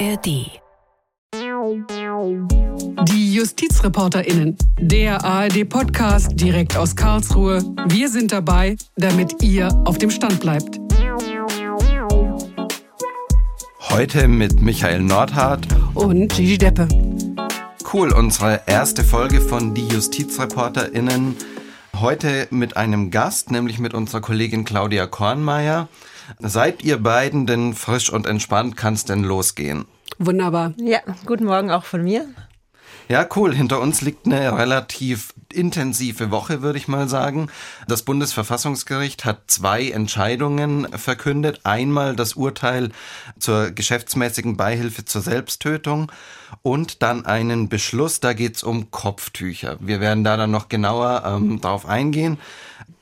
ARD. Die JustizreporterInnen. Der ARD-Podcast direkt aus Karlsruhe. Wir sind dabei, damit ihr auf dem Stand bleibt. Heute mit Michael Nordhardt Und Gigi Deppe. Cool, unsere erste Folge von Die JustizreporterInnen. Heute mit einem Gast, nämlich mit unserer Kollegin Claudia Kornmeier. Seid ihr beiden denn frisch und entspannt? Kann es denn losgehen? Wunderbar. Ja, guten Morgen auch von mir. Ja, cool. Hinter uns liegt eine relativ intensive Woche, würde ich mal sagen. Das Bundesverfassungsgericht hat zwei Entscheidungen verkündet. Einmal das Urteil zur geschäftsmäßigen Beihilfe zur Selbsttötung und dann einen Beschluss, da geht's um Kopftücher. Wir werden da dann noch genauer ähm, drauf eingehen.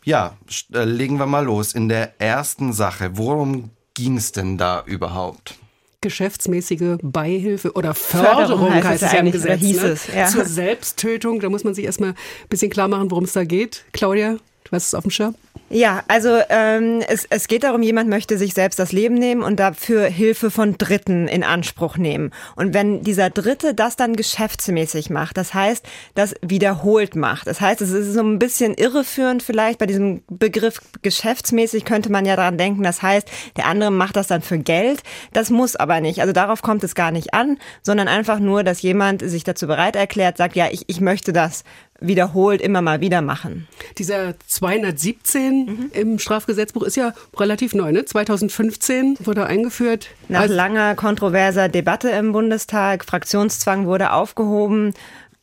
Ja, äh, legen wir mal los. In der ersten Sache, worum ging's denn da überhaupt? Geschäftsmäßige Beihilfe oder Förderung, Förderung heißt heißt es es ja im Gesetz. hieß ne? es, ja. Zur Selbsttötung, da muss man sich erstmal ein bisschen klar machen, worum es da geht. Claudia, hast es auf dem Schirm? Ja, also ähm, es, es geht darum, jemand möchte sich selbst das Leben nehmen und dafür Hilfe von Dritten in Anspruch nehmen. Und wenn dieser Dritte das dann geschäftsmäßig macht, das heißt, das wiederholt macht. Das heißt, es ist so ein bisschen irreführend vielleicht bei diesem Begriff geschäftsmäßig könnte man ja daran denken. Das heißt, der andere macht das dann für Geld. Das muss aber nicht. Also darauf kommt es gar nicht an, sondern einfach nur, dass jemand sich dazu bereit erklärt, sagt, ja, ich, ich möchte das wiederholt immer mal wieder machen. Dieser 217 im Strafgesetzbuch ist ja relativ neu, ne? 2015 wurde er eingeführt. Nach langer kontroverser Debatte im Bundestag, Fraktionszwang wurde aufgehoben.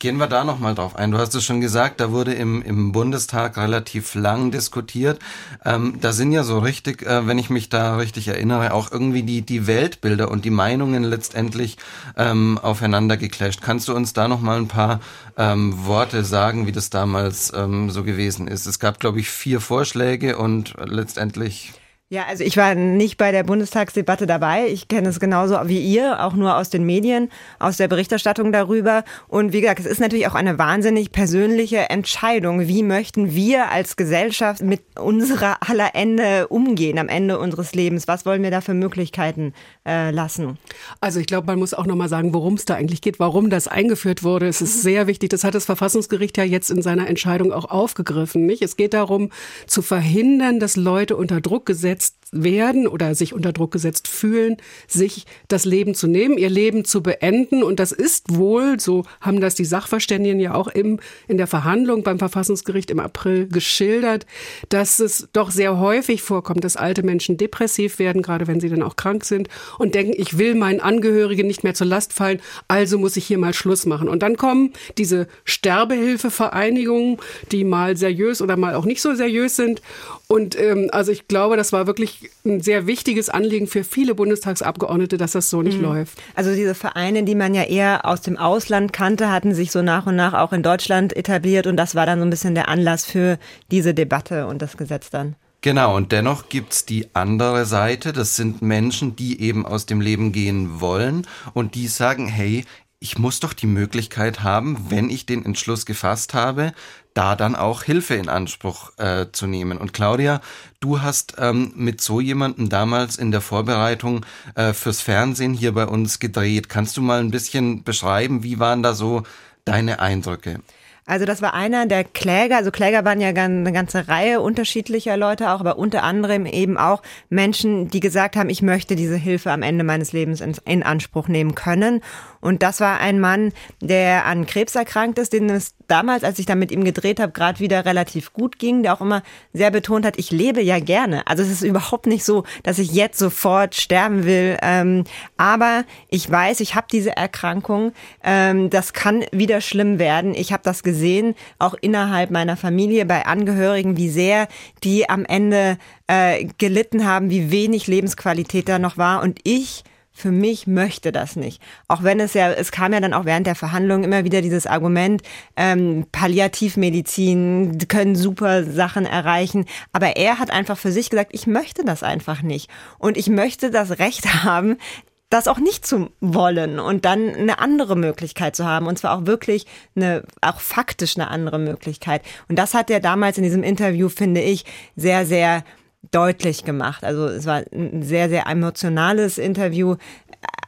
Gehen wir da nochmal drauf ein. Du hast es schon gesagt, da wurde im, im Bundestag relativ lang diskutiert. Ähm, da sind ja so richtig, äh, wenn ich mich da richtig erinnere, auch irgendwie die, die Weltbilder und die Meinungen letztendlich ähm, aufeinander geclasht. Kannst du uns da nochmal ein paar ähm, Worte sagen, wie das damals ähm, so gewesen ist? Es gab, glaube ich, vier Vorschläge und letztendlich Ja, also ich war nicht bei der Bundestagsdebatte dabei. Ich kenne es genauso wie ihr, auch nur aus den Medien, aus der Berichterstattung darüber. Und wie gesagt, es ist natürlich auch eine wahnsinnig persönliche Entscheidung. Wie möchten wir als Gesellschaft mit unserer aller Ende umgehen am Ende unseres Lebens? Was wollen wir da für Möglichkeiten äh, lassen? Also ich glaube, man muss auch nochmal sagen, worum es da eigentlich geht, warum das eingeführt wurde. Es ist sehr wichtig. Das hat das Verfassungsgericht ja jetzt in seiner Entscheidung auch aufgegriffen. Nicht? Es geht darum, zu verhindern, dass Leute unter Druck gesetzt it's werden oder sich unter Druck gesetzt fühlen, sich das Leben zu nehmen, ihr Leben zu beenden. Und das ist wohl, so haben das die Sachverständigen ja auch im, in der Verhandlung beim Verfassungsgericht im April geschildert, dass es doch sehr häufig vorkommt, dass alte Menschen depressiv werden, gerade wenn sie dann auch krank sind und denken, ich will meinen Angehörigen nicht mehr zur Last fallen, also muss ich hier mal Schluss machen. Und dann kommen diese Sterbehilfevereinigungen, die mal seriös oder mal auch nicht so seriös sind. Und ähm, also ich glaube, das war wirklich ein sehr wichtiges Anliegen für viele Bundestagsabgeordnete, dass das so nicht läuft. Also diese Vereine, die man ja eher aus dem Ausland kannte, hatten sich so nach und nach auch in Deutschland etabliert und das war dann so ein bisschen der Anlass für diese Debatte und das Gesetz dann. Genau, und dennoch gibt's die andere Seite. Das sind Menschen, die eben aus dem Leben gehen wollen und die sagen, hey, ich muss doch die Möglichkeit haben, wenn ich den Entschluss gefasst habe, da dann auch Hilfe in Anspruch äh, zu nehmen. Und Claudia, du hast ähm, mit so jemandem damals in der Vorbereitung äh, fürs Fernsehen hier bei uns gedreht. Kannst du mal ein bisschen beschreiben, wie waren da so deine Eindrücke? Also das war einer der Kläger. Also Kläger waren ja eine ganze Reihe unterschiedlicher Leute auch, aber unter anderem eben auch Menschen, die gesagt haben, ich möchte diese Hilfe am Ende meines Lebens in, in Anspruch nehmen können. Und das war ein Mann, der an Krebs erkrankt ist, den es damals, als ich da mit ihm gedreht habe, gerade wieder relativ gut ging, der auch immer sehr betont hat, ich lebe ja gerne. Also es ist überhaupt nicht so, dass ich jetzt sofort sterben will. Ähm, aber ich weiß, ich habe diese Erkrankung. Ähm, das kann wieder schlimm werden. Ich habe das gesehen, auch innerhalb meiner Familie, bei Angehörigen, wie sehr die am Ende äh, gelitten haben, wie wenig Lebensqualität da noch war. Und ich für mich möchte das nicht. Auch wenn es ja, es kam ja dann auch während der Verhandlungen immer wieder dieses Argument, ähm, Palliativmedizin können super Sachen erreichen. Aber er hat einfach für sich gesagt, ich möchte das einfach nicht. Und ich möchte das Recht haben, das auch nicht zu wollen und dann eine andere Möglichkeit zu haben. Und zwar auch wirklich eine auch faktisch eine andere Möglichkeit. Und das hat er damals in diesem Interview finde ich sehr sehr deutlich gemacht. Also es war ein sehr sehr emotionales Interview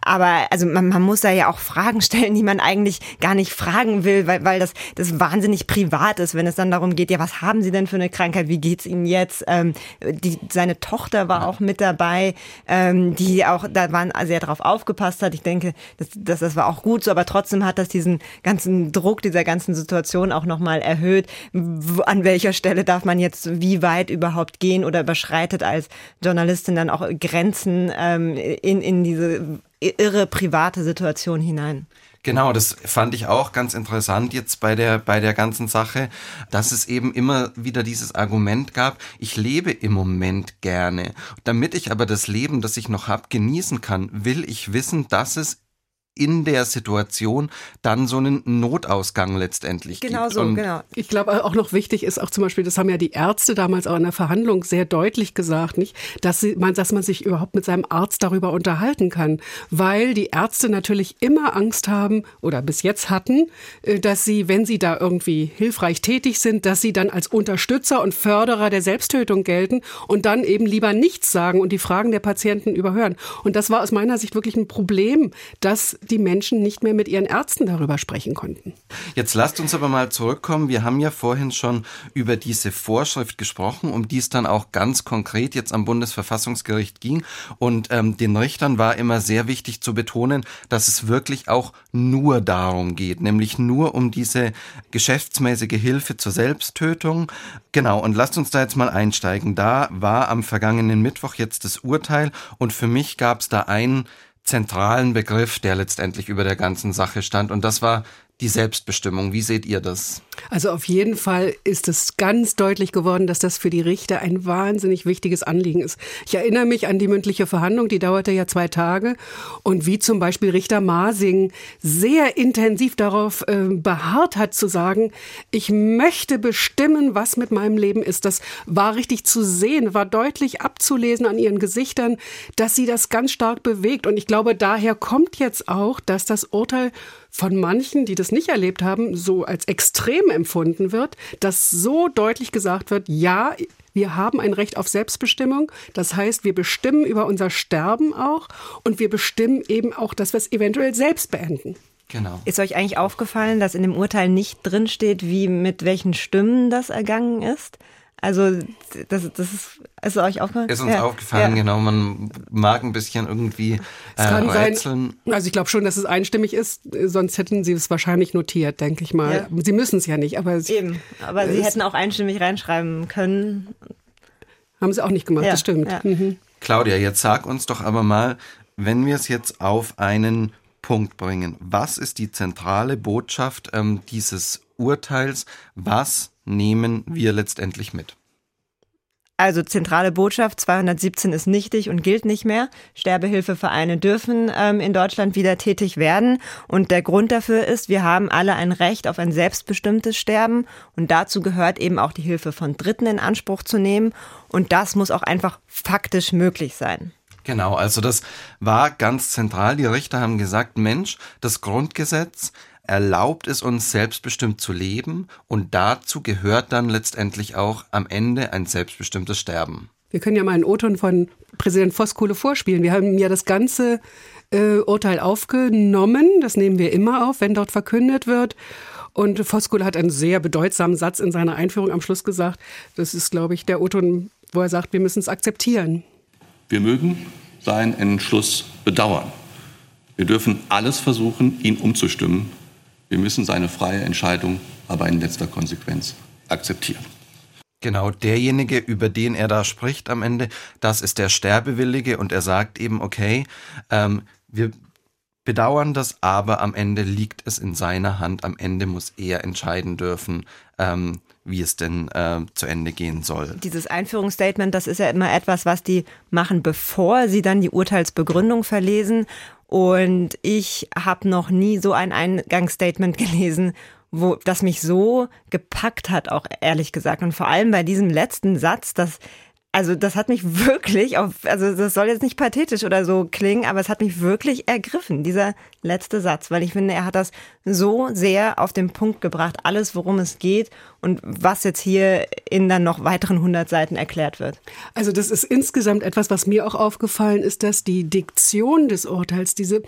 aber also man, man muss da ja auch Fragen stellen, die man eigentlich gar nicht fragen will, weil, weil das, das wahnsinnig privat ist, wenn es dann darum geht, ja, was haben Sie denn für eine Krankheit, wie geht's Ihnen jetzt? Ähm, die, seine Tochter war auch mit dabei, ähm, die auch da waren sehr darauf aufgepasst hat. Ich denke, das, das, das war auch gut so, aber trotzdem hat das diesen ganzen Druck dieser ganzen Situation auch nochmal erhöht. An welcher Stelle darf man jetzt wie weit überhaupt gehen oder überschreitet als Journalistin dann auch Grenzen ähm, in, in diese irre private Situation hinein. Genau, das fand ich auch ganz interessant jetzt bei der, bei der ganzen Sache, dass es eben immer wieder dieses Argument gab, ich lebe im Moment gerne. Damit ich aber das Leben, das ich noch habe, genießen kann, will ich wissen, dass es in der Situation dann so einen Notausgang letztendlich genau gibt. So, und genau. Ich glaube auch noch wichtig ist auch zum Beispiel, das haben ja die Ärzte damals auch in der Verhandlung sehr deutlich gesagt, nicht, dass, sie, man, dass man sich überhaupt mit seinem Arzt darüber unterhalten kann, weil die Ärzte natürlich immer Angst haben oder bis jetzt hatten, äh, dass sie, wenn sie da irgendwie hilfreich tätig sind, dass sie dann als Unterstützer und Förderer der Selbsttötung gelten und dann eben lieber nichts sagen und die Fragen der Patienten überhören. Und das war aus meiner Sicht wirklich ein Problem, dass die Menschen nicht mehr mit ihren Ärzten darüber sprechen konnten. Jetzt lasst uns aber mal zurückkommen. Wir haben ja vorhin schon über diese Vorschrift gesprochen, um die es dann auch ganz konkret jetzt am Bundesverfassungsgericht ging. Und ähm, den Richtern war immer sehr wichtig zu betonen, dass es wirklich auch nur darum geht, nämlich nur um diese geschäftsmäßige Hilfe zur Selbsttötung. Genau, und lasst uns da jetzt mal einsteigen. Da war am vergangenen Mittwoch jetzt das Urteil und für mich gab es da ein zentralen Begriff, der letztendlich über der ganzen Sache stand. Und das war die Selbstbestimmung. Wie seht ihr das? Also auf jeden Fall ist es ganz deutlich geworden, dass das für die Richter ein wahnsinnig wichtiges Anliegen ist. Ich erinnere mich an die mündliche Verhandlung, die dauerte ja zwei Tage und wie zum Beispiel Richter Masing sehr intensiv darauf äh, beharrt hat zu sagen, ich möchte bestimmen, was mit meinem Leben ist. Das war richtig zu sehen, war deutlich abzulesen an ihren Gesichtern, dass sie das ganz stark bewegt. Und ich glaube, daher kommt jetzt auch, dass das Urteil von manchen, die das nicht erlebt haben, so als extrem empfunden wird, dass so deutlich gesagt wird, ja, wir haben ein Recht auf Selbstbestimmung. Das heißt, wir bestimmen über unser Sterben auch und wir bestimmen eben auch, dass wir es eventuell selbst beenden. Genau. Ist euch eigentlich aufgefallen, dass in dem Urteil nicht drinsteht, wie mit welchen Stimmen das ergangen ist? Also das, das ist, ist euch aufgefallen? Ist uns ja. aufgefallen, ja. genau. Man mag ein bisschen irgendwie äh, rätseln. Sein, also ich glaube schon, dass es einstimmig ist, sonst hätten sie es wahrscheinlich notiert, denke ich mal. Ja. Sie müssen es ja nicht, aber eben. Aber sie hätten auch einstimmig reinschreiben können. Haben sie auch nicht gemacht, das stimmt. Mhm. Claudia, jetzt sag uns doch aber mal, wenn wir es jetzt auf einen Punkt bringen, was ist die zentrale Botschaft ähm, dieses Urteils? Was nehmen wir letztendlich mit? Also zentrale Botschaft 217 ist nichtig und gilt nicht mehr. Sterbehilfevereine dürfen ähm, in Deutschland wieder tätig werden. Und der Grund dafür ist, wir haben alle ein Recht auf ein selbstbestimmtes Sterben. Und dazu gehört eben auch die Hilfe von Dritten in Anspruch zu nehmen. Und das muss auch einfach faktisch möglich sein. Genau, also das war ganz zentral. Die Richter haben gesagt, Mensch, das Grundgesetz erlaubt es uns selbstbestimmt zu leben und dazu gehört dann letztendlich auch am Ende ein selbstbestimmtes Sterben. Wir können ja mal einen O-Ton von Präsident Voskuhle vorspielen. Wir haben ja das ganze äh, Urteil aufgenommen. Das nehmen wir immer auf, wenn dort verkündet wird. Und Voskuhle hat einen sehr bedeutsamen Satz in seiner Einführung am Schluss gesagt. Das ist, glaube ich, der O-Ton, wo er sagt, wir müssen es akzeptieren. Wir mögen seinen Entschluss bedauern. Wir dürfen alles versuchen, ihn umzustimmen, wir müssen seine freie Entscheidung aber in letzter Konsequenz akzeptieren. Genau, derjenige, über den er da spricht am Ende, das ist der Sterbewillige und er sagt eben, okay, ähm, wir bedauern das, aber am Ende liegt es in seiner Hand, am Ende muss er entscheiden dürfen, ähm, wie es denn äh, zu Ende gehen soll. Dieses Einführungsstatement, das ist ja immer etwas, was die machen, bevor sie dann die Urteilsbegründung verlesen. Und ich habe noch nie so ein Eingangsstatement gelesen, wo das mich so gepackt hat, auch ehrlich gesagt. Und vor allem bei diesem letzten Satz, dass also das hat mich wirklich auf, also das soll jetzt nicht pathetisch oder so klingen, aber es hat mich wirklich ergriffen, dieser letzte Satz, weil ich finde, er hat das so sehr auf den Punkt gebracht, alles, worum es geht und was jetzt hier in dann noch weiteren 100 Seiten erklärt wird. Also das ist insgesamt etwas, was mir auch aufgefallen ist, dass die Diktion des Urteils, diese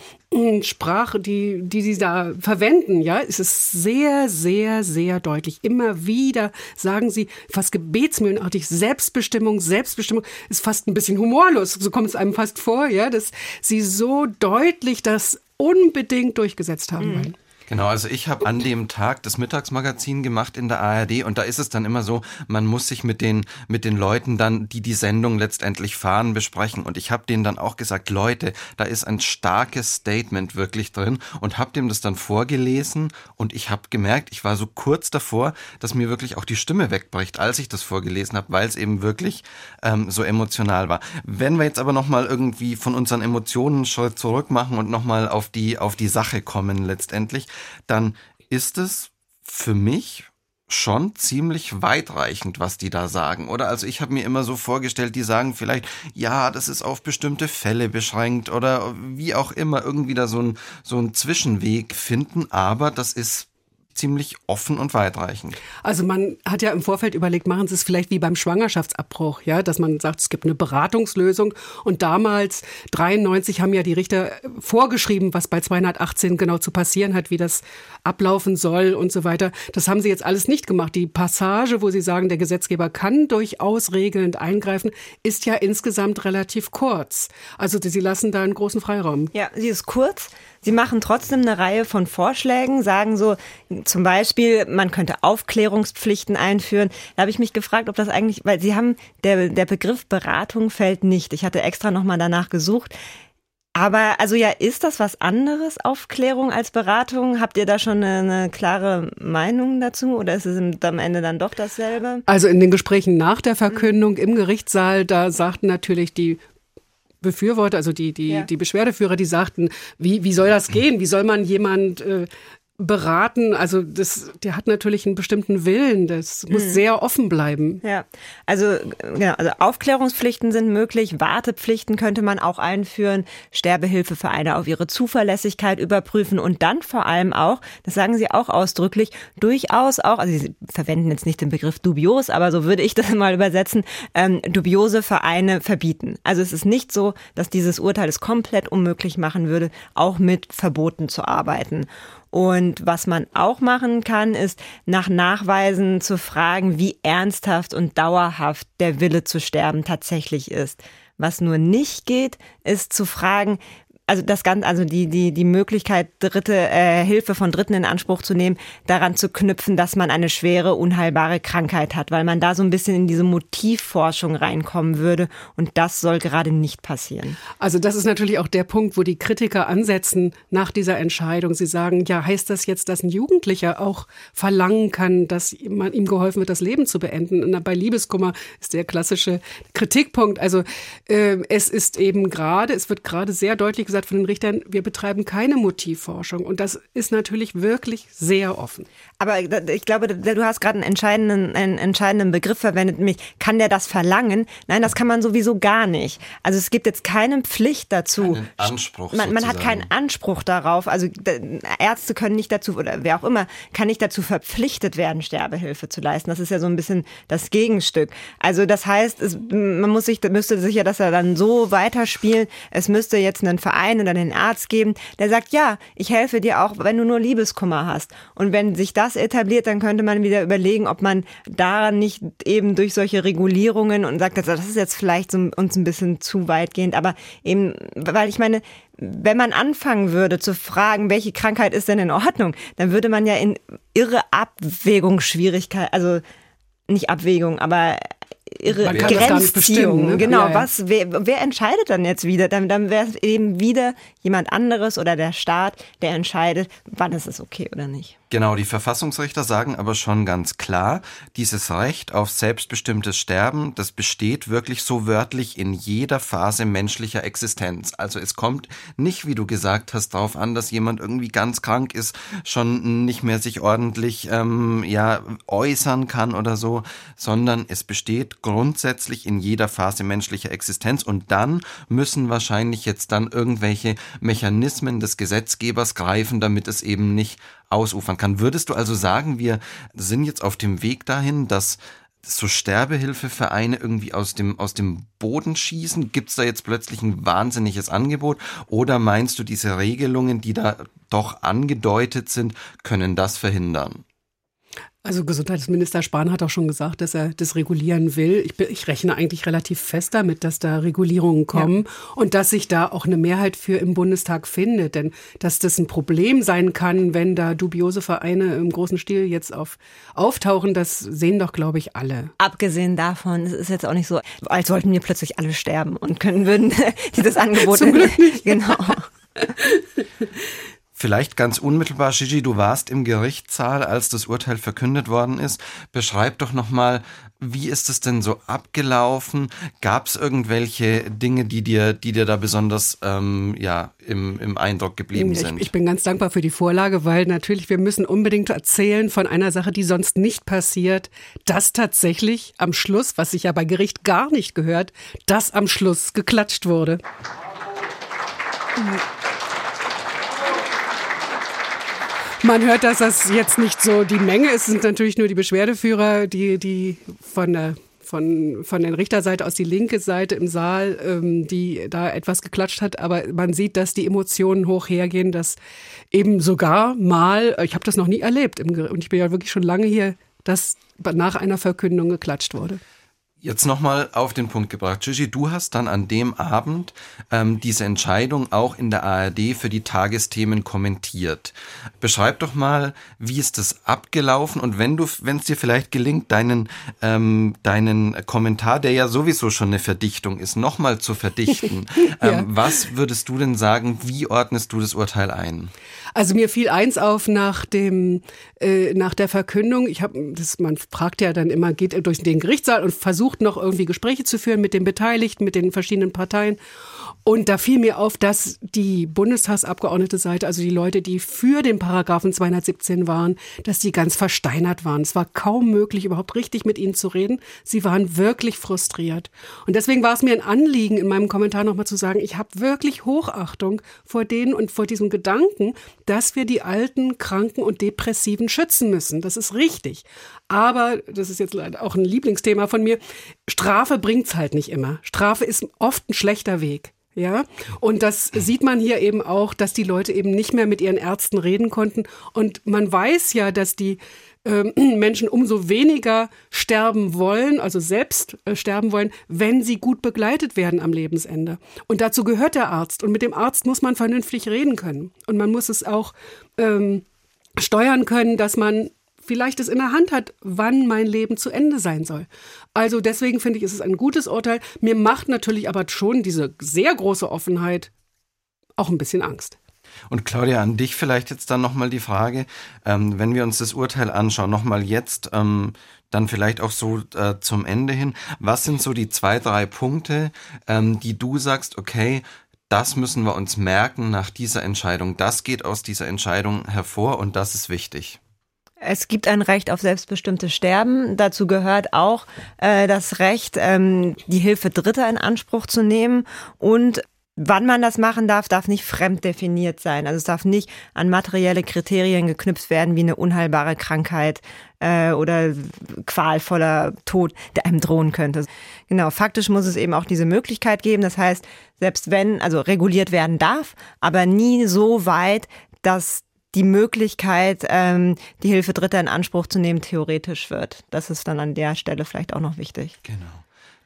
Sprache, die, die sie da verwenden, ja, es ist sehr, sehr, sehr deutlich. Immer wieder sagen sie fast gebetsmühlenartig Selbstbestimmung, Selbstbestimmung ist fast ein bisschen humorlos. So kommt es einem fast vor, ja, dass sie so deutlich das unbedingt durchgesetzt haben mhm. wollen. Genau, also ich habe an dem Tag das Mittagsmagazin gemacht in der ARD und da ist es dann immer so, man muss sich mit den mit den Leuten dann, die die Sendung letztendlich fahren, besprechen und ich habe denen dann auch gesagt, Leute, da ist ein starkes Statement wirklich drin und habe dem das dann vorgelesen und ich habe gemerkt, ich war so kurz davor, dass mir wirklich auch die Stimme wegbricht, als ich das vorgelesen habe, weil es eben wirklich ähm, so emotional war. Wenn wir jetzt aber noch mal irgendwie von unseren Emotionen schon zurück machen und noch mal auf die auf die Sache kommen letztendlich dann ist es für mich schon ziemlich weitreichend, was die da sagen, oder? Also ich habe mir immer so vorgestellt, die sagen vielleicht, ja, das ist auf bestimmte Fälle beschränkt oder wie auch immer irgendwie da so ein, so ein Zwischenweg finden, aber das ist ziemlich offen und weitreichend. Also man hat ja im Vorfeld überlegt, machen Sie es vielleicht wie beim Schwangerschaftsabbruch, ja, dass man sagt, es gibt eine Beratungslösung. Und damals, 93, haben ja die Richter vorgeschrieben, was bei 218 genau zu passieren hat, wie das ablaufen soll und so weiter. Das haben Sie jetzt alles nicht gemacht. Die Passage, wo Sie sagen, der Gesetzgeber kann durchaus regelnd eingreifen, ist ja insgesamt relativ kurz. Also Sie lassen da einen großen Freiraum. Ja, sie ist kurz. Sie machen trotzdem eine Reihe von Vorschlägen, sagen so, zum Beispiel, man könnte Aufklärungspflichten einführen. Da habe ich mich gefragt, ob das eigentlich, weil Sie haben, der, der Begriff Beratung fällt nicht. Ich hatte extra nochmal danach gesucht. Aber also ja, ist das was anderes, Aufklärung als Beratung? Habt ihr da schon eine, eine klare Meinung dazu oder ist es am Ende dann doch dasselbe? Also in den Gesprächen nach der Verkündung im Gerichtssaal, da sagten natürlich die Befürworter, also die, die, ja. die Beschwerdeführer, die sagten, wie, wie soll das gehen? Wie soll man jemand äh, beraten. Also das, der hat natürlich einen bestimmten Willen. Das muss mhm. sehr offen bleiben. Ja, also, genau, also Aufklärungspflichten sind möglich, Wartepflichten könnte man auch einführen, Sterbehilfevereine auf ihre Zuverlässigkeit überprüfen und dann vor allem auch, das sagen sie auch ausdrücklich, durchaus auch, also sie verwenden jetzt nicht den Begriff dubios, aber so würde ich das mal übersetzen, ähm, dubiose Vereine verbieten. Also es ist nicht so, dass dieses Urteil es komplett unmöglich machen würde, auch mit Verboten zu arbeiten. Und was man auch machen kann, ist nach Nachweisen zu fragen, wie ernsthaft und dauerhaft der Wille zu sterben tatsächlich ist. Was nur nicht geht, ist zu fragen, also das Ganze, also die, die, die Möglichkeit, dritte äh, Hilfe von Dritten in Anspruch zu nehmen, daran zu knüpfen, dass man eine schwere, unheilbare Krankheit hat, weil man da so ein bisschen in diese Motivforschung reinkommen würde. Und das soll gerade nicht passieren. Also das ist natürlich auch der Punkt, wo die Kritiker ansetzen nach dieser Entscheidung. Sie sagen, ja, heißt das jetzt, dass ein Jugendlicher auch verlangen kann, dass man ihm geholfen wird, das Leben zu beenden? Und bei Liebeskummer ist der klassische Kritikpunkt. Also äh, es ist eben gerade, es wird gerade sehr deutlich gesagt von den Richtern, wir betreiben keine Motivforschung. Und das ist natürlich wirklich sehr offen. Aber ich glaube, du hast gerade einen entscheidenden, einen entscheidenden Begriff verwendet, nämlich kann der das verlangen? Nein, das kann man sowieso gar nicht. Also es gibt jetzt keine Pflicht dazu. Keinen Anspruch. Man, man hat keinen Anspruch darauf. Also Ärzte können nicht dazu, oder wer auch immer, kann nicht dazu verpflichtet werden, Sterbehilfe zu leisten. Das ist ja so ein bisschen das Gegenstück. Also das heißt, es, man muss sich, müsste sich ja das ja dann so weiterspielen. Es müsste jetzt einen Verein Verein oder den Arzt geben, der sagt, ja, ich helfe dir auch, wenn du nur Liebeskummer hast. Und wenn sich das etabliert, dann könnte man wieder überlegen, ob man da nicht eben durch solche Regulierungen und sagt, das ist jetzt vielleicht so uns ein bisschen zu weitgehend, aber eben, weil ich meine, wenn man anfangen würde zu fragen, welche Krankheit ist denn in Ordnung, dann würde man ja in irre Abwägungsschwierigkeit, also nicht Abwägung, aber ihre Grenzziehung. Ne? Genau, ja, ja. was, wer, wer entscheidet dann jetzt wieder? Dann, dann wäre es eben wieder jemand anderes oder der Staat, der entscheidet, wann ist es okay oder nicht. Genau, die Verfassungsrichter sagen aber schon ganz klar, dieses Recht auf selbstbestimmtes Sterben, das besteht wirklich so wörtlich in jeder Phase menschlicher Existenz. Also es kommt nicht, wie du gesagt hast, darauf an, dass jemand irgendwie ganz krank ist, schon nicht mehr sich ordentlich ähm, ja äußern kann oder so, sondern es besteht grundsätzlich in jeder Phase menschlicher Existenz und dann müssen wahrscheinlich jetzt dann irgendwelche Mechanismen des Gesetzgebers greifen, damit es eben nicht ausufern kann. Würdest du also sagen, wir sind jetzt auf dem Weg dahin, dass so Sterbehilfevereine irgendwie aus dem, aus dem Boden schießen? Gibt es da jetzt plötzlich ein wahnsinniges Angebot? Oder meinst du, diese Regelungen, die da doch angedeutet sind, können das verhindern? Also Gesundheitsminister Spahn hat auch schon gesagt, dass er das regulieren will. Ich, ich rechne eigentlich relativ fest damit, dass da Regulierungen kommen ja. und dass sich da auch eine Mehrheit für im Bundestag findet. Denn dass das ein Problem sein kann, wenn da dubiose Vereine im großen Stil jetzt auf, auftauchen, das sehen doch, glaube ich, alle. Abgesehen davon, es ist jetzt auch nicht so, als sollten wir plötzlich alle sterben und können würden dieses Angebot. Zum Glück nicht. Genau. Vielleicht ganz unmittelbar, Gigi, du warst im Gerichtssaal, als das Urteil verkündet worden ist. Beschreib doch nochmal, wie ist es denn so abgelaufen? Gab es irgendwelche Dinge, die dir, die dir da besonders ähm, ja, im, im Eindruck geblieben sind? Ich, ich bin ganz dankbar für die Vorlage, weil natürlich wir müssen unbedingt erzählen von einer Sache, die sonst nicht passiert, dass tatsächlich am Schluss, was sich ja bei Gericht gar nicht gehört, dass am Schluss geklatscht wurde. Mhm. Man hört, dass das jetzt nicht so die Menge ist. Es sind natürlich nur die Beschwerdeführer, die, die von der von, von der Richterseite aus die linke Seite im Saal, ähm, die da etwas geklatscht hat. Aber man sieht, dass die Emotionen hoch hergehen, dass eben sogar mal, ich habe das noch nie erlebt, im, und ich bin ja wirklich schon lange hier, dass nach einer Verkündung geklatscht wurde. Jetzt nochmal auf den Punkt gebracht. Gigi, du hast dann an dem Abend ähm, diese Entscheidung auch in der ARD für die Tagesthemen kommentiert. Beschreib doch mal, wie ist das abgelaufen und wenn du, wenn es dir vielleicht gelingt, deinen, ähm, deinen Kommentar, der ja sowieso schon eine Verdichtung ist, nochmal zu verdichten. ja. ähm, was würdest du denn sagen, wie ordnest du das Urteil ein? Also mir fiel eins auf nach dem äh, nach der Verkündung. Ich habe das man fragt ja dann immer geht durch den Gerichtssaal und versucht noch irgendwie Gespräche zu führen mit den Beteiligten, mit den verschiedenen Parteien. Und da fiel mir auf, dass die Bundestagsabgeordnete Seite, also die Leute, die für den Paragraphen 217 waren, dass die ganz versteinert waren. Es war kaum möglich, überhaupt richtig mit ihnen zu reden. Sie waren wirklich frustriert. Und deswegen war es mir ein Anliegen, in meinem Kommentar nochmal zu sagen, ich habe wirklich Hochachtung vor denen und vor diesem Gedanken, dass wir die Alten, Kranken und Depressiven schützen müssen. Das ist richtig. Aber, das ist jetzt auch ein Lieblingsthema von mir, Strafe bringt's halt nicht immer. Strafe ist oft ein schlechter Weg. Ja, und das sieht man hier eben auch, dass die Leute eben nicht mehr mit ihren Ärzten reden konnten. Und man weiß ja, dass die äh, Menschen umso weniger sterben wollen, also selbst äh, sterben wollen, wenn sie gut begleitet werden am Lebensende. Und dazu gehört der Arzt. Und mit dem Arzt muss man vernünftig reden können. Und man muss es auch ähm, steuern können, dass man vielleicht es in der Hand hat, wann mein Leben zu Ende sein soll. Also deswegen finde ich, ist es ein gutes Urteil. Mir macht natürlich aber schon diese sehr große Offenheit auch ein bisschen Angst. Und Claudia, an dich vielleicht jetzt dann nochmal die Frage, ähm, wenn wir uns das Urteil anschauen, nochmal jetzt, ähm, dann vielleicht auch so äh, zum Ende hin, was sind so die zwei, drei Punkte, ähm, die du sagst, okay, das müssen wir uns merken nach dieser Entscheidung, das geht aus dieser Entscheidung hervor und das ist wichtig. Es gibt ein Recht auf selbstbestimmtes Sterben. Dazu gehört auch äh, das Recht, ähm, die Hilfe Dritter in Anspruch zu nehmen und Wann man das machen darf, darf nicht fremd definiert sein. Also es darf nicht an materielle Kriterien geknüpft werden, wie eine unheilbare Krankheit äh, oder qualvoller Tod, der einem drohen könnte. Genau, faktisch muss es eben auch diese Möglichkeit geben. Das heißt, selbst wenn, also reguliert werden darf, aber nie so weit, dass die Möglichkeit, ähm, die Hilfe Dritter in Anspruch zu nehmen, theoretisch wird. Das ist dann an der Stelle vielleicht auch noch wichtig. Genau.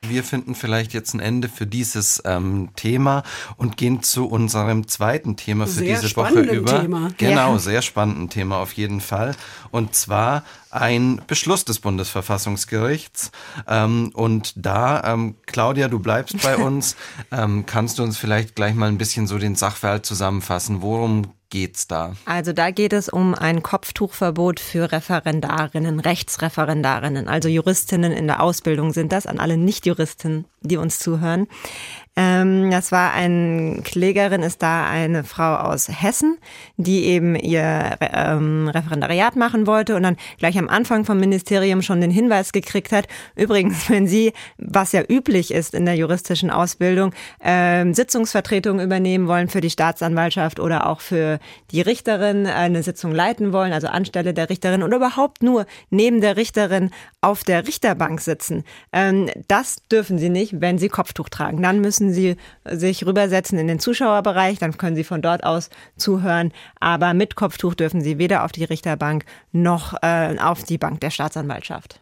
Wir finden vielleicht jetzt ein Ende für dieses ähm, Thema und gehen zu unserem zweiten Thema für sehr diese Woche über. Thema. Genau, ja. sehr spannenden Thema auf jeden Fall. Und zwar ein Beschluss des Bundesverfassungsgerichts. Ähm, und da, ähm, Claudia, du bleibst bei uns. Ähm, kannst du uns vielleicht gleich mal ein bisschen so den Sachverhalt zusammenfassen? Worum geht's da? Also da geht es um ein Kopftuchverbot für Referendarinnen, Rechtsreferendarinnen, also Juristinnen in der Ausbildung sind das, an alle Nichtjuristen, die uns zuhören. Ähm, das war ein Klägerin, ist da eine Frau aus Hessen, die eben ihr ähm, Referendariat machen wollte und dann gleich am Anfang vom Ministerium schon den Hinweis gekriegt hat, übrigens, wenn Sie, was ja üblich ist in der juristischen Ausbildung, ähm, Sitzungsvertretungen übernehmen wollen für die Staatsanwaltschaft oder auch für die Richterin eine Sitzung leiten wollen, also anstelle der Richterin oder überhaupt nur neben der Richterin auf der Richterbank sitzen, ähm, das dürfen Sie nicht, wenn Sie Kopftuch tragen. Dann müssen müssen Sie sich rübersetzen in den Zuschauerbereich, dann können Sie von dort aus zuhören. Aber mit Kopftuch dürfen Sie weder auf die Richterbank noch äh, auf die Bank der Staatsanwaltschaft.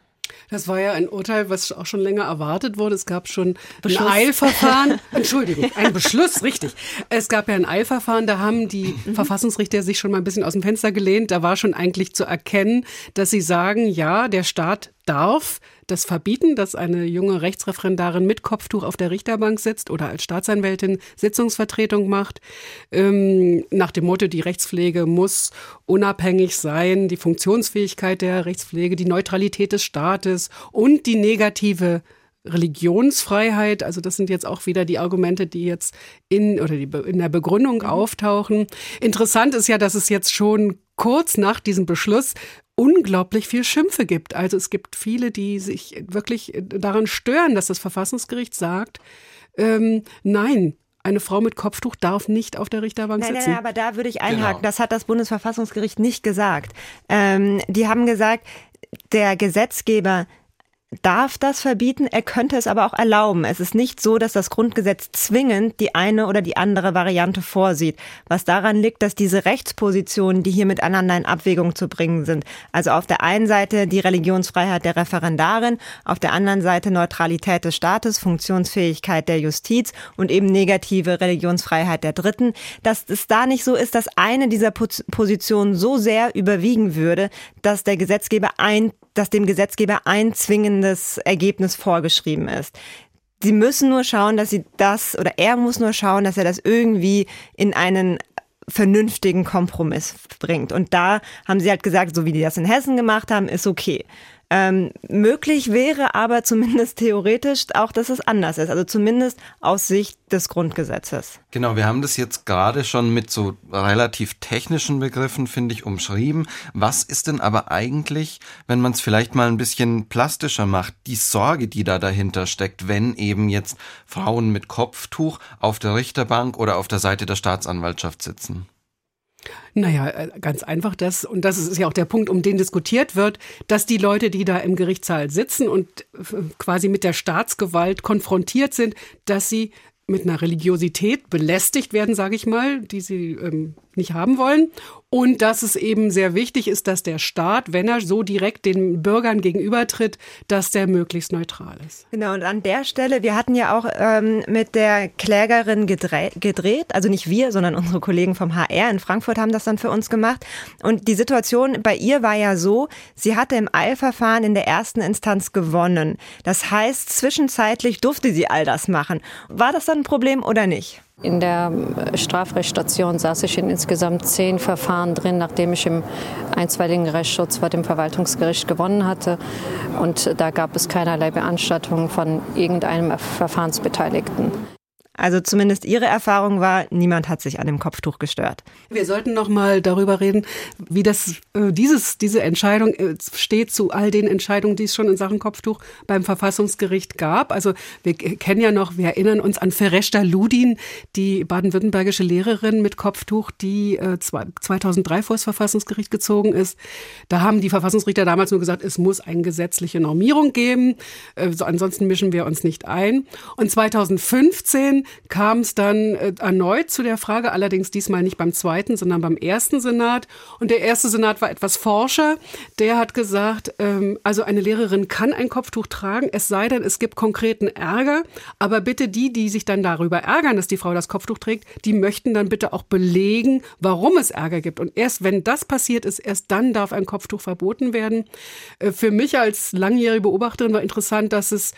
Das war ja ein Urteil, was auch schon länger erwartet wurde. Es gab schon Beschluss. ein Eilverfahren. Entschuldigung, ein Beschluss, richtig. Es gab ja ein Eilverfahren, da haben die mhm. Verfassungsrichter sich schon mal ein bisschen aus dem Fenster gelehnt. Da war schon eigentlich zu erkennen, dass sie sagen, ja, der Staat darf das verbieten, dass eine junge Rechtsreferendarin mit Kopftuch auf der Richterbank sitzt oder als Staatsanwältin Sitzungsvertretung macht. Ähm, nach dem Motto, die Rechtspflege muss unabhängig sein, die Funktionsfähigkeit der Rechtspflege, die Neutralität des Staates und die negative Religionsfreiheit, also das sind jetzt auch wieder die Argumente, die jetzt in oder die in der Begründung mhm. auftauchen. Interessant ist ja, dass es jetzt schon kurz nach diesem Beschluss unglaublich viel Schimpfe gibt. Also es gibt viele, die sich wirklich daran stören, dass das Verfassungsgericht sagt, ähm, nein, eine Frau mit Kopftuch darf nicht auf der Richterbank nein, sitzen. Nein, aber da würde ich einhaken. Genau. Das hat das Bundesverfassungsgericht nicht gesagt. Ähm, die haben gesagt, der Gesetzgeber darf das verbieten, er könnte es aber auch erlauben. Es ist nicht so, dass das Grundgesetz zwingend die eine oder die andere Variante vorsieht. Was daran liegt, dass diese Rechtspositionen, die hier miteinander in Abwägung zu bringen sind, also auf der einen Seite die Religionsfreiheit der Referendarin, auf der anderen Seite Neutralität des Staates, Funktionsfähigkeit der Justiz und eben negative Religionsfreiheit der Dritten, dass es da nicht so ist, dass eine dieser Positionen so sehr überwiegen würde, dass der Gesetzgeber ein dass dem Gesetzgeber ein zwingendes Ergebnis vorgeschrieben ist. Sie müssen nur schauen, dass sie das, oder er muss nur schauen, dass er das irgendwie in einen vernünftigen Kompromiss bringt. Und da haben sie halt gesagt, so wie die das in Hessen gemacht haben, ist okay. Ähm, möglich wäre aber zumindest theoretisch auch, dass es anders ist. Also zumindest aus Sicht des Grundgesetzes. Genau, wir haben das jetzt gerade schon mit so relativ technischen Begriffen, finde ich, umschrieben. Was ist denn aber eigentlich, wenn man es vielleicht mal ein bisschen plastischer macht, die Sorge, die da dahinter steckt, wenn eben jetzt Frauen mit Kopftuch auf der Richterbank oder auf der Seite der Staatsanwaltschaft sitzen? Naja, äh, ganz einfach das, und das ist ja auch der Punkt, um den diskutiert wird, dass die Leute, die da im Gerichtssaal sitzen und äh, quasi mit der Staatsgewalt konfrontiert sind, dass sie mit einer Religiosität belästigt werden, sage ich mal, die sie ähm, nicht haben wollen. Und dass es eben sehr wichtig ist, dass der Staat, wenn er so direkt den Bürgern gegenübertritt, dass der möglichst neutral ist. Genau, und an der Stelle, wir hatten ja auch ähm, mit der Klägerin gedreht, gedreht, also nicht wir, sondern unsere Kollegen vom HR in Frankfurt haben das dann für uns gemacht. Und die Situation bei ihr war ja so, sie hatte im Eilverfahren in der ersten Instanz gewonnen. Das heißt, zwischenzeitlich durfte sie all das machen. War das dann ein Problem oder nicht? In der Strafrechtsstation saß ich in insgesamt zehn Verfahren drin, nachdem ich im einstweiligen Rechtsschutz vor dem Verwaltungsgericht gewonnen hatte. Und da gab es keinerlei Beanstattung von irgendeinem Verfahrensbeteiligten. Also zumindest Ihre Erfahrung war, niemand hat sich an dem Kopftuch gestört. Wir sollten noch mal darüber reden, wie das äh, dieses diese Entscheidung äh, steht zu all den Entscheidungen, die es schon in Sachen Kopftuch beim Verfassungsgericht gab. Also wir kennen ja noch, wir erinnern uns an Fereshta Ludin, die baden-württembergische Lehrerin mit Kopftuch, die äh, 2003 vor das Verfassungsgericht gezogen ist. Da haben die Verfassungsrichter damals nur gesagt, es muss eine gesetzliche Normierung geben, äh, so, ansonsten mischen wir uns nicht ein. Und 2015 kam es dann äh, erneut zu der Frage, allerdings diesmal nicht beim zweiten, sondern beim ersten Senat. Und der erste Senat war etwas forscher. Der hat gesagt, ähm, also eine Lehrerin kann ein Kopftuch tragen, es sei denn, es gibt konkreten Ärger. Aber bitte die, die sich dann darüber ärgern, dass die Frau das Kopftuch trägt, die möchten dann bitte auch belegen, warum es Ärger gibt. Und erst wenn das passiert ist, erst dann darf ein Kopftuch verboten werden. Äh, für mich als langjährige Beobachterin war interessant, dass es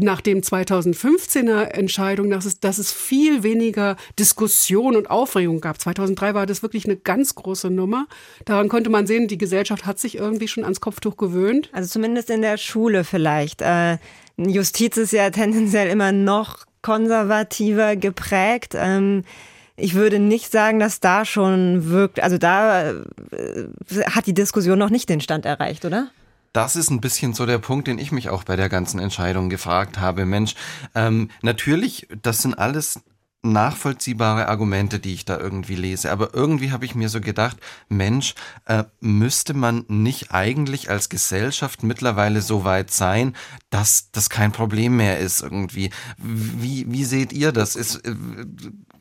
nach dem 2015er Entscheidung, dass es, dass es viel weniger Diskussion und Aufregung gab. 2003 war das wirklich eine ganz große Nummer. Daran konnte man sehen, die Gesellschaft hat sich irgendwie schon ans Kopftuch gewöhnt. Also zumindest in der Schule vielleicht. Äh, Justiz ist ja tendenziell immer noch konservativer geprägt. Ähm, ich würde nicht sagen, dass da schon wirkt, also da äh, hat die Diskussion noch nicht den Stand erreicht, oder? Das ist ein bisschen so der Punkt, den ich mich auch bei der ganzen Entscheidung gefragt habe. Mensch, ähm, natürlich, das sind alles nachvollziehbare Argumente, die ich da irgendwie lese. Aber irgendwie habe ich mir so gedacht, Mensch, äh, müsste man nicht eigentlich als Gesellschaft mittlerweile so weit sein, dass das kein Problem mehr ist irgendwie. Wie, wie seht ihr das? Ist, äh,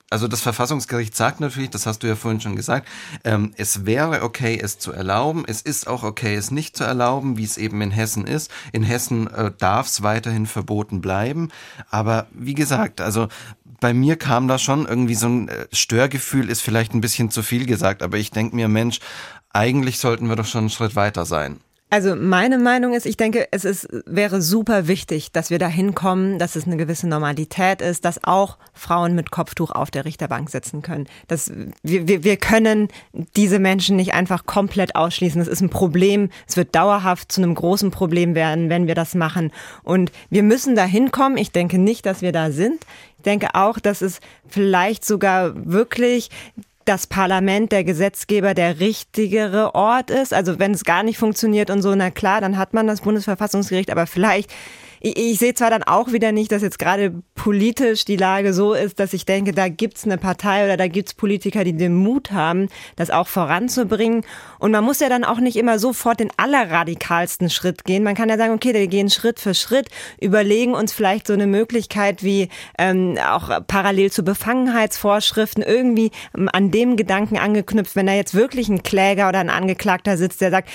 also das Verfassungsgericht sagt natürlich, das hast du ja vorhin schon gesagt, ähm, es wäre okay, es zu erlauben. Es ist auch okay, es nicht zu erlauben, wie es eben in Hessen ist. In Hessen äh, darf es weiterhin verboten bleiben. Aber wie gesagt, also bei mir kam da schon irgendwie so ein äh, Störgefühl, ist vielleicht ein bisschen zu viel gesagt, aber ich denke mir, Mensch, eigentlich sollten wir doch schon einen Schritt weiter sein. Also meine Meinung ist, ich denke, es ist, wäre super wichtig, dass wir da hinkommen, dass es eine gewisse Normalität ist, dass auch Frauen mit Kopftuch auf der Richterbank sitzen können. Dass wir, wir, wir können diese Menschen nicht einfach komplett ausschließen. Das ist ein Problem. Es wird dauerhaft zu einem großen Problem werden, wenn wir das machen. Und wir müssen da hinkommen. Ich denke nicht, dass wir da sind. Ich denke auch, dass es vielleicht sogar wirklich das Parlament, der Gesetzgeber, der richtigere Ort ist. Also wenn es gar nicht funktioniert und so, na klar, dann hat man das Bundesverfassungsgericht, aber vielleicht ich, ich sehe zwar dann auch wieder nicht, dass jetzt gerade politisch die Lage so ist, dass ich denke, da gibt's eine Partei oder da gibt's Politiker, die den Mut haben, das auch voranzubringen. Und man muss ja dann auch nicht immer sofort den allerradikalsten Schritt gehen. Man kann ja sagen, okay, wir gehen Schritt für Schritt, überlegen uns vielleicht so eine Möglichkeit wie ähm, auch parallel zu Befangenheitsvorschriften irgendwie ähm, an dem Gedanken angeknüpft, wenn da jetzt wirklich ein Kläger oder ein Angeklagter sitzt, der sagt,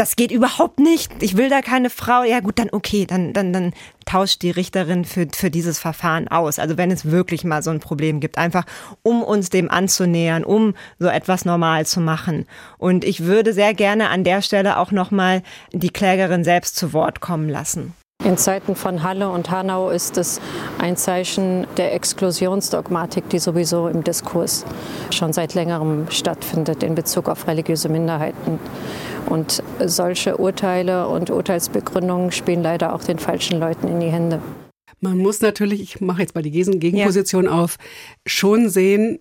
das geht überhaupt nicht. Ich will da keine Frau. Ja gut, dann okay, dann, dann, dann tauscht die Richterin für, für dieses Verfahren aus. Also wenn es wirklich mal so ein Problem gibt, einfach um uns dem anzunähern, um so etwas normal zu machen. Und ich würde sehr gerne an der Stelle auch nochmal die Klägerin selbst zu Wort kommen lassen. In Zeiten von Halle und Hanau ist es ein Zeichen der Exklusionsdogmatik, die sowieso im Diskurs schon seit längerem stattfindet in Bezug auf religiöse Minderheiten. Und solche Urteile und Urteilsbegründungen spielen leider auch den falschen Leuten in die Hände. Man muss natürlich, ich mache jetzt mal die Gegenposition ja. auf, schon sehen,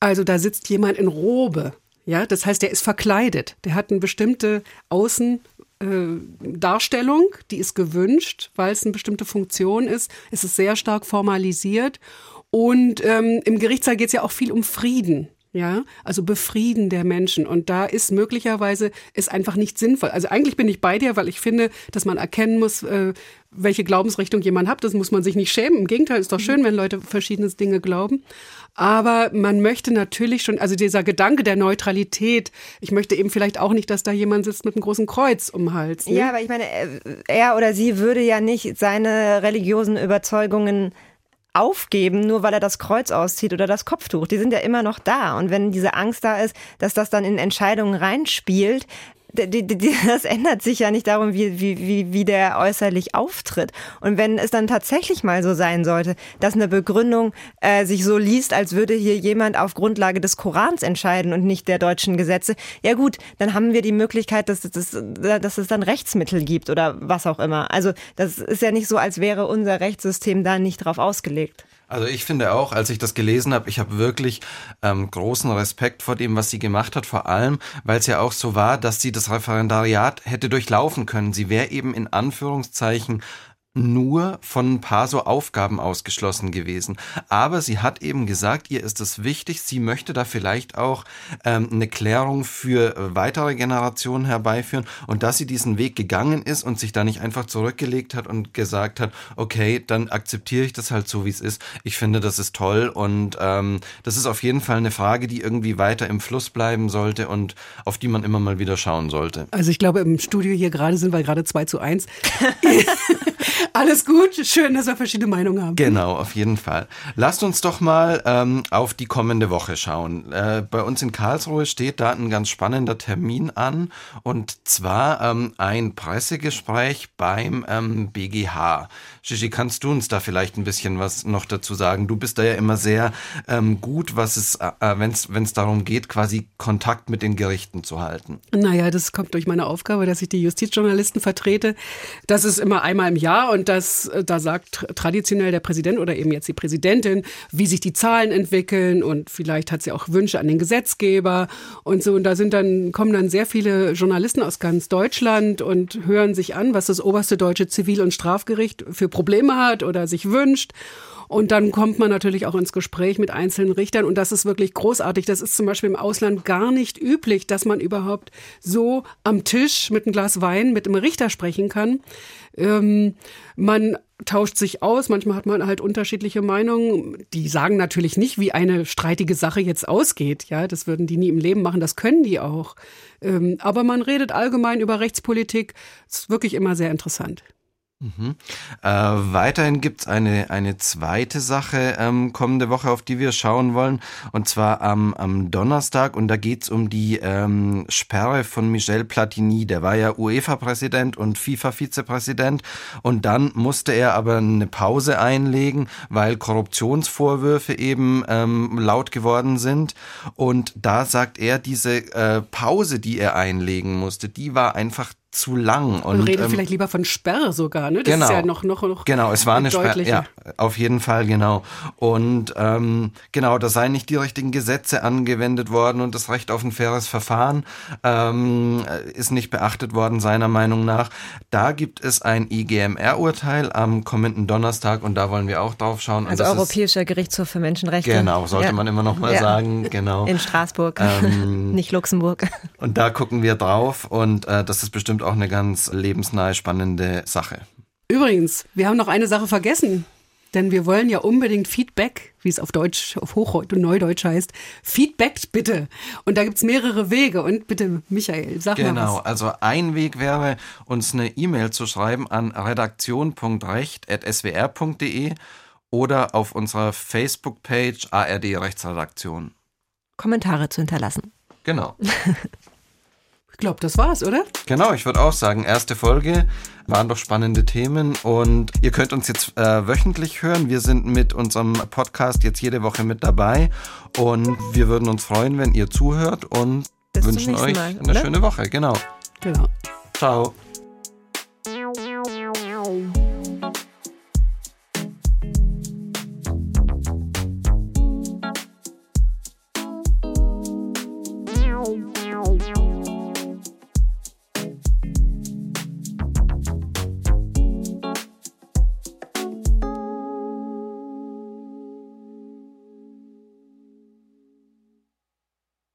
also da sitzt jemand in Robe. Ja, das heißt, der ist verkleidet. Der hat eine bestimmte Außen- Darstellung, die ist gewünscht, weil es eine bestimmte Funktion ist. Es ist sehr stark formalisiert. Und ähm, im Gerichtssaal geht es ja auch viel um Frieden. Ja, also Befrieden der Menschen. Und da ist möglicherweise ist einfach nicht sinnvoll. Also eigentlich bin ich bei dir, weil ich finde, dass man erkennen muss, äh, welche Glaubensrichtung jemand hat. Das muss man sich nicht schämen. Im Gegenteil, ist doch schön, wenn Leute verschiedene Dinge glauben. Aber man möchte natürlich schon, also dieser Gedanke der Neutralität, ich möchte eben vielleicht auch nicht, dass da jemand sitzt mit einem großen Kreuz um den Hals. Ne? Ja, aber ich meine, er oder sie würde ja nicht seine religiösen Überzeugungen aufgeben, nur weil er das Kreuz auszieht oder das Kopftuch. Die sind ja immer noch da. Und wenn diese Angst da ist, dass das dann in Entscheidungen reinspielt, das ändert sich ja nicht darum, wie, wie, wie der äußerlich auftritt. Und wenn es dann tatsächlich mal so sein sollte, dass eine Begründung äh, sich so liest, als würde hier jemand auf Grundlage des Korans entscheiden und nicht der deutschen Gesetze, ja gut, dann haben wir die Möglichkeit, dass, dass, dass es dann Rechtsmittel gibt oder was auch immer. Also das ist ja nicht so, als wäre unser Rechtssystem da nicht drauf ausgelegt. Also ich finde auch, als ich das gelesen habe, ich habe wirklich ähm, großen Respekt vor dem, was sie gemacht hat, vor allem, weil es ja auch so war, dass sie das Referendariat hätte durchlaufen können. Sie wäre eben in Anführungszeichen nur von ein paar so Aufgaben ausgeschlossen gewesen. Aber sie hat eben gesagt, ihr ist es wichtig, sie möchte da vielleicht auch ähm, eine Klärung für weitere Generationen herbeiführen und dass sie diesen Weg gegangen ist und sich da nicht einfach zurückgelegt hat und gesagt hat, okay, dann akzeptiere ich das halt so, wie es ist. Ich finde, das ist toll und ähm, das ist auf jeden Fall eine Frage, die irgendwie weiter im Fluss bleiben sollte und auf die man immer mal wieder schauen sollte. Also ich glaube, im Studio hier gerade sind wir gerade 2 zu 1. Alles gut, schön, dass wir verschiedene Meinungen haben. Genau, auf jeden Fall. Lasst uns doch mal ähm, auf die kommende Woche schauen. Äh, bei uns in Karlsruhe steht da ein ganz spannender Termin an und zwar ähm, ein Pressegespräch beim ähm, BGH. Gigi, kannst du uns da vielleicht ein bisschen was noch dazu sagen? Du bist da ja immer sehr ähm, gut, was es, äh, wenn es darum geht, quasi Kontakt mit den Gerichten zu halten. Naja, das kommt durch meine Aufgabe, dass ich die Justizjournalisten vertrete. Das ist immer einmal im Jahr und das, äh, da sagt traditionell der Präsident oder eben jetzt die Präsidentin, wie sich die Zahlen entwickeln und vielleicht hat sie auch Wünsche an den Gesetzgeber und so. Und da sind dann, kommen dann sehr viele Journalisten aus ganz Deutschland und hören sich an, was das oberste deutsche Zivil- und Strafgericht für Probleme hat oder sich wünscht. Und dann kommt man natürlich auch ins Gespräch mit einzelnen Richtern. Und das ist wirklich großartig. Das ist zum Beispiel im Ausland gar nicht üblich, dass man überhaupt so am Tisch mit einem Glas Wein mit einem Richter sprechen kann. Ähm, man tauscht sich aus, manchmal hat man halt unterschiedliche Meinungen. Die sagen natürlich nicht, wie eine streitige Sache jetzt ausgeht. Ja, das würden die nie im Leben machen, das können die auch. Ähm, aber man redet allgemein über Rechtspolitik. Das ist wirklich immer sehr interessant. Mhm. Äh, weiterhin gibt's eine, eine zweite Sache ähm, kommende Woche, auf die wir schauen wollen, und zwar am, am Donnerstag. Und da geht's um die ähm, Sperre von Michel Platini. Der war ja UEFA-Präsident und FIFA-Vizepräsident. Und dann musste er aber eine Pause einlegen, weil Korruptionsvorwürfe eben ähm, laut geworden sind. Und da sagt er, diese äh, Pause, die er einlegen musste, die war einfach zu lang. Und, und redet ähm, vielleicht lieber von Sperre sogar, ne? Das genau, ist ja noch, noch, noch Genau, es war eine Sperre. Ja, auf jeden Fall, genau. Und ähm, genau, da seien nicht die richtigen Gesetze angewendet worden und das Recht auf ein faires Verfahren ähm, ist nicht beachtet worden, seiner Meinung nach. Da gibt es ein IGMR-Urteil am kommenden Donnerstag und da wollen wir auch drauf schauen. Also Europäischer Gerichtshof für Menschenrechte. Genau, sollte ja. man immer noch mal ja. sagen. Genau. In Straßburg, ähm, nicht Luxemburg. Und da gucken wir drauf und äh, das ist bestimmt auch eine ganz lebensnahe, spannende Sache. Übrigens, wir haben noch eine Sache vergessen. Denn wir wollen ja unbedingt Feedback, wie es auf Deutsch, auf Hochdeutsch und Neudeutsch heißt. Feedback bitte. Und da gibt es mehrere Wege. Und bitte, Michael, sag genau, mal was. Genau, also ein Weg wäre, uns eine E-Mail zu schreiben an redaktion.recht.swr.de oder auf unserer Facebook-Page ARD Rechtsredaktion. Kommentare zu hinterlassen. Genau. Ich glaube, das war's, oder? Genau, ich würde auch sagen, erste Folge waren doch spannende Themen und ihr könnt uns jetzt äh, wöchentlich hören. Wir sind mit unserem Podcast jetzt jede Woche mit dabei und wir würden uns freuen, wenn ihr zuhört und Bis wünschen euch Mal, eine oder? schöne Woche. Genau. Genau. Ciao.